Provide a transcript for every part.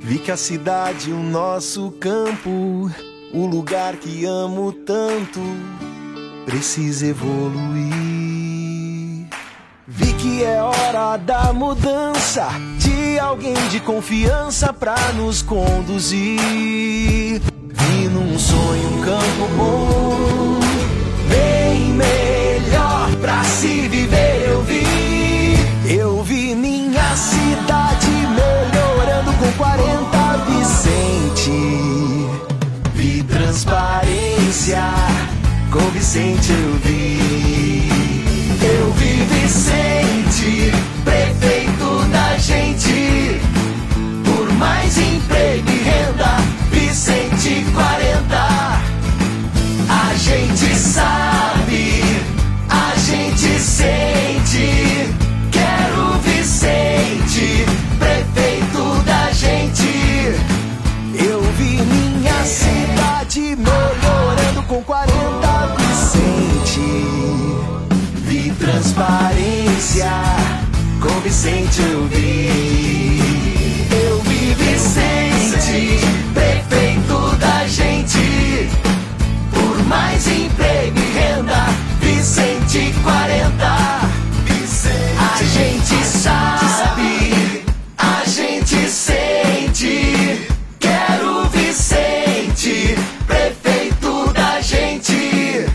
Vi que a cidade, o nosso campo, o lugar que amo tanto, precisa evoluir. Vi que é hora da mudança, de alguém de confiança pra nos conduzir. Vi num sonho transparência, com Vicente eu vi. Com Vicente eu vi. Eu vi Vicente, prefeito da gente. Por mais emprego e renda, Vicente 40. A gente sabe, a gente sente. Quero Vicente, prefeito da gente.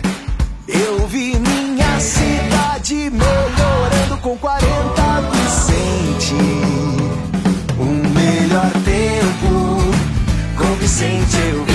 Eu vi minha cidade melhorando com 40 Vicente eu.